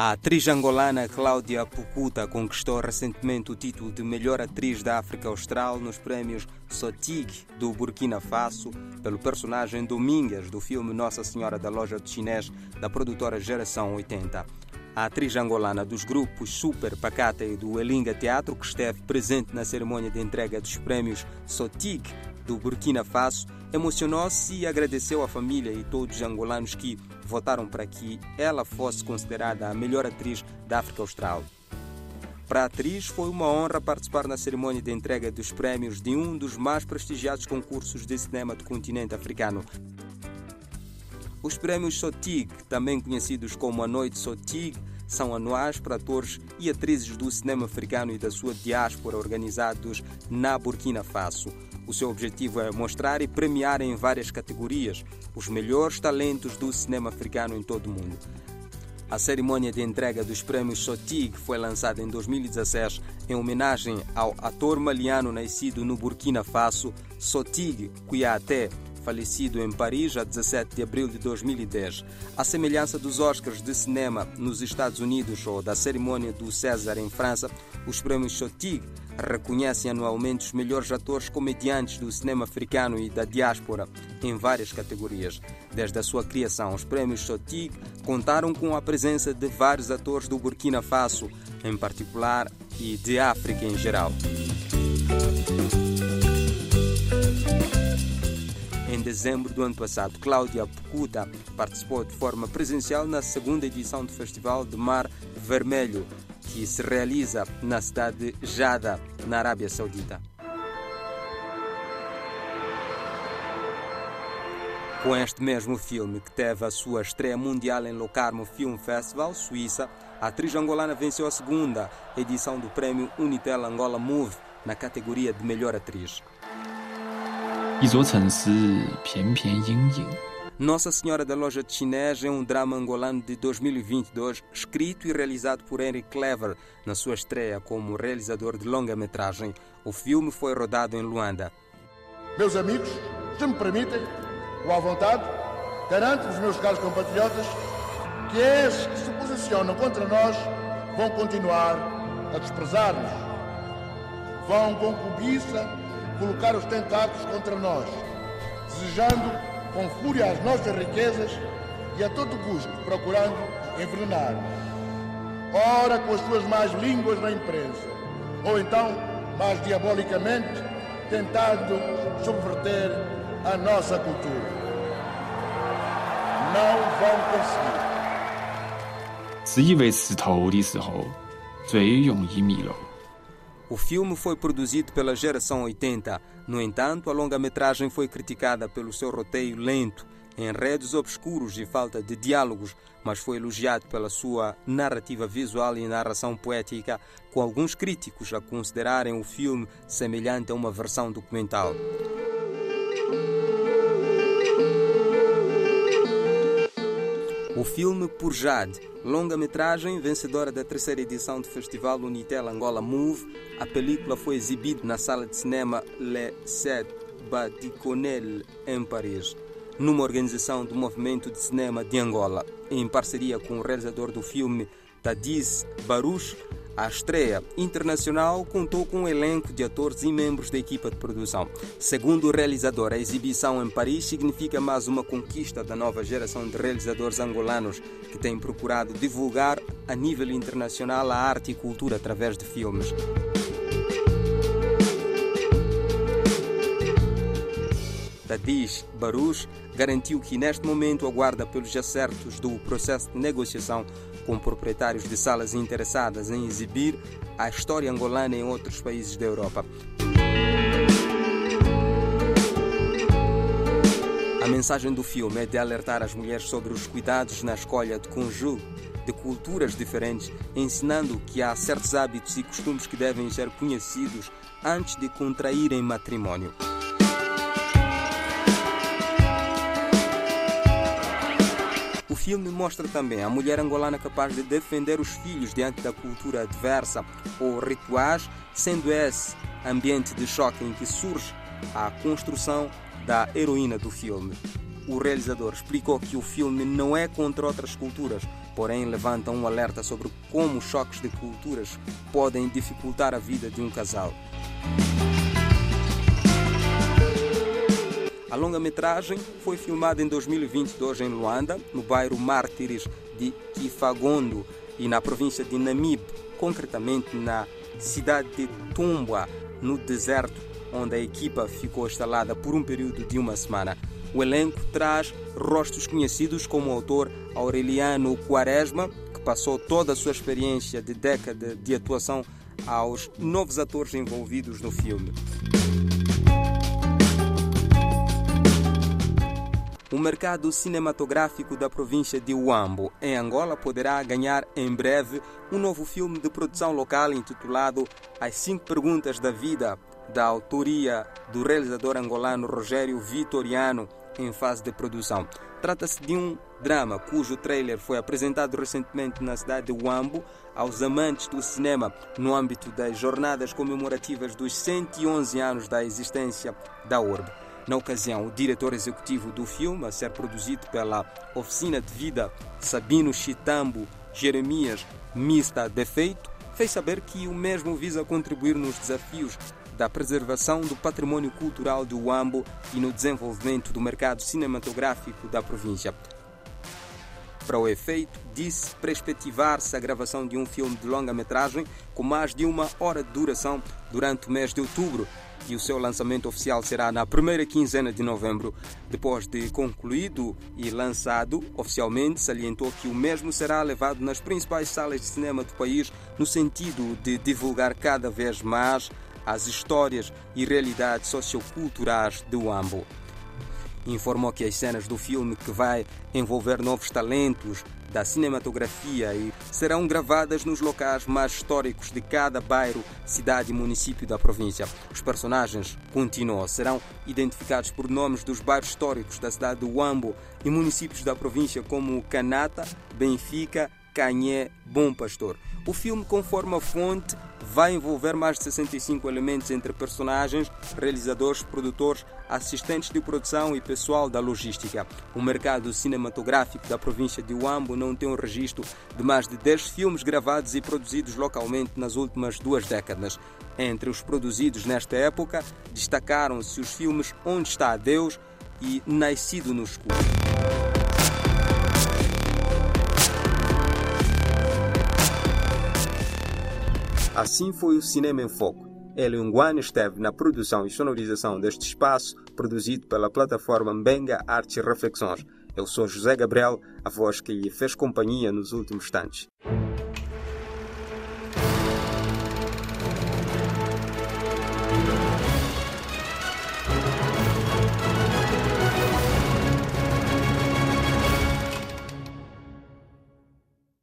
A atriz angolana Cláudia Pucuta conquistou recentemente o título de melhor atriz da África Austral nos prémios Sotig do Burkina Faso pelo personagem Domingues do filme Nossa Senhora da Loja de Chinês da produtora Geração 80. A atriz angolana dos grupos Super Pacata e do Elinga Teatro, que esteve presente na cerimônia de entrega dos prémios Sotig do Burkina Faso, emocionou-se e agradeceu à família e todos os angolanos que votaram para que ela fosse considerada a melhor atriz da África Austral. Para a atriz, foi uma honra participar na cerimônia de entrega dos prémios de um dos mais prestigiados concursos de cinema do continente africano. Os prémios Sotig, também conhecidos como a Noite Sotig, são anuais para atores e atrizes do cinema africano e da sua diáspora organizados na Burkina Faso. O seu objetivo é mostrar e premiar em várias categorias os melhores talentos do cinema africano em todo o mundo. A cerimônia de entrega dos prémios Sotig foi lançada em 2016 em homenagem ao ator maliano nascido no Burkina Faso, Sotig Kouyaté, falecido em Paris a 17 de abril de 2010. A semelhança dos Oscars de cinema nos Estados Unidos ou da cerimônia do César em França, os prémios Sotig reconhecem anualmente os melhores atores comediantes do cinema africano e da diáspora em várias categorias. Desde a sua criação, os prémios Sotig contaram com a presença de vários atores do Burkina Faso, em particular, e de África em geral. Dezembro do ano passado, Cláudia Pucuta participou de forma presencial na segunda edição do Festival de Mar Vermelho, que se realiza na cidade de Jada, na Arábia Saudita. Com este mesmo filme, que teve a sua estreia mundial em Locarno Film Festival, Suíça, a atriz angolana venceu a segunda edição do prémio Unitel Angola Move na categoria de melhor atriz. Nossa Senhora da Loja de Chinês é um drama angolano de 2022, escrito e realizado por Henry Clever na sua estreia como realizador de longa-metragem. O filme foi rodado em Luanda. Meus amigos, se me permitem, ou à vontade, garanto-vos, meus caros compatriotas, que esses que se posicionam contra nós vão continuar a desprezar-nos. Vão com cobiça colocar os tentáculos contra nós, desejando com fúria as nossas riquezas e a todo custo procurando envenenar. Ora com as suas más línguas na imprensa, ou então, mais diabolicamente, tentando subverter a nossa cultura. Não vão conseguir. 自以为是头的时候，最容易迷路。 O filme foi produzido pela Geração 80. No entanto, a longa-metragem foi criticada pelo seu roteiro lento, enredos obscuros e falta de diálogos, mas foi elogiado pela sua narrativa visual e narração poética, com alguns críticos a considerarem o filme semelhante a uma versão documental. O filme Por Jade, longa-metragem vencedora da terceira edição do Festival Unitel Angola Move, a película foi exibida na sala de cinema Le Sept Baticonel, em Paris, numa organização do Movimento de Cinema de Angola, em parceria com o realizador do filme Tadis Baruch. A estreia internacional contou com um elenco de atores e membros da equipa de produção. Segundo o realizador, a exibição em Paris significa mais uma conquista da nova geração de realizadores angolanos que têm procurado divulgar a nível internacional a arte e cultura através de filmes. Tadish Baruch garantiu que neste momento aguarda pelos acertos do processo de negociação com proprietários de salas interessadas em exibir a história angolana em outros países da Europa. A mensagem do filme é de alertar as mulheres sobre os cuidados na escolha de cônjuge de culturas diferentes, ensinando que há certos hábitos e costumes que devem ser conhecidos antes de contraírem matrimónio. Filme mostra também a mulher angolana capaz de defender os filhos diante da cultura adversa ou rituais, sendo esse ambiente de choque em que surge a construção da heroína do filme. O realizador explicou que o filme não é contra outras culturas, porém levantam um alerta sobre como choques de culturas podem dificultar a vida de um casal. A longa-metragem foi filmada em 2022 em Luanda, no bairro Mártires de Kifagondo e na província de Namibe, concretamente na cidade de Tumbwa, no deserto, onde a equipa ficou instalada por um período de uma semana. O elenco traz rostos conhecidos como o autor Aureliano Quaresma, que passou toda a sua experiência de década de atuação aos novos atores envolvidos no filme. O mercado cinematográfico da província de Huambo, em Angola, poderá ganhar em breve um novo filme de produção local intitulado As Cinco Perguntas da Vida, da autoria do realizador angolano Rogério Vitoriano, em fase de produção. Trata-se de um drama cujo trailer foi apresentado recentemente na cidade de Huambo aos amantes do cinema no âmbito das jornadas comemorativas dos 111 anos da existência da Orbe. Na ocasião, o diretor executivo do filme, a ser produzido pela Oficina de Vida Sabino Chitambo Jeremias Mista Defeito, fez saber que o mesmo visa contribuir nos desafios da preservação do patrimônio cultural do Uambo e no desenvolvimento do mercado cinematográfico da província. Para o efeito, disse perspectivar-se a gravação de um filme de longa-metragem com mais de uma hora de duração durante o mês de outubro, e o seu lançamento oficial será na primeira quinzena de novembro. Depois de concluído e lançado oficialmente, salientou que o mesmo será levado nas principais salas de cinema do país no sentido de divulgar cada vez mais as histórias e realidades socioculturais do Ambo informou que as cenas do filme que vai envolver novos talentos da cinematografia e serão gravadas nos locais mais históricos de cada bairro, cidade e município da província. Os personagens, continuam, serão identificados por nomes dos bairros históricos da cidade de Uambo e municípios da província como Canata, Benfica, Canhé, Bom Pastor. O filme, conforme a fonte, vai envolver mais de 65 elementos entre personagens, realizadores, produtores, assistentes de produção e pessoal da logística. O mercado cinematográfico da província de Huambo não tem um registro de mais de 10 filmes gravados e produzidos localmente nas últimas duas décadas. Entre os produzidos nesta época, destacaram-se os filmes Onde está Deus e Nascido no Escuro. Assim foi o Cinema em Foco. Hélio Nguane esteve na produção e sonorização deste espaço, produzido pela plataforma Mbenga Artes e Reflexões. Eu sou José Gabriel, a voz que lhe fez companhia nos últimos instantes.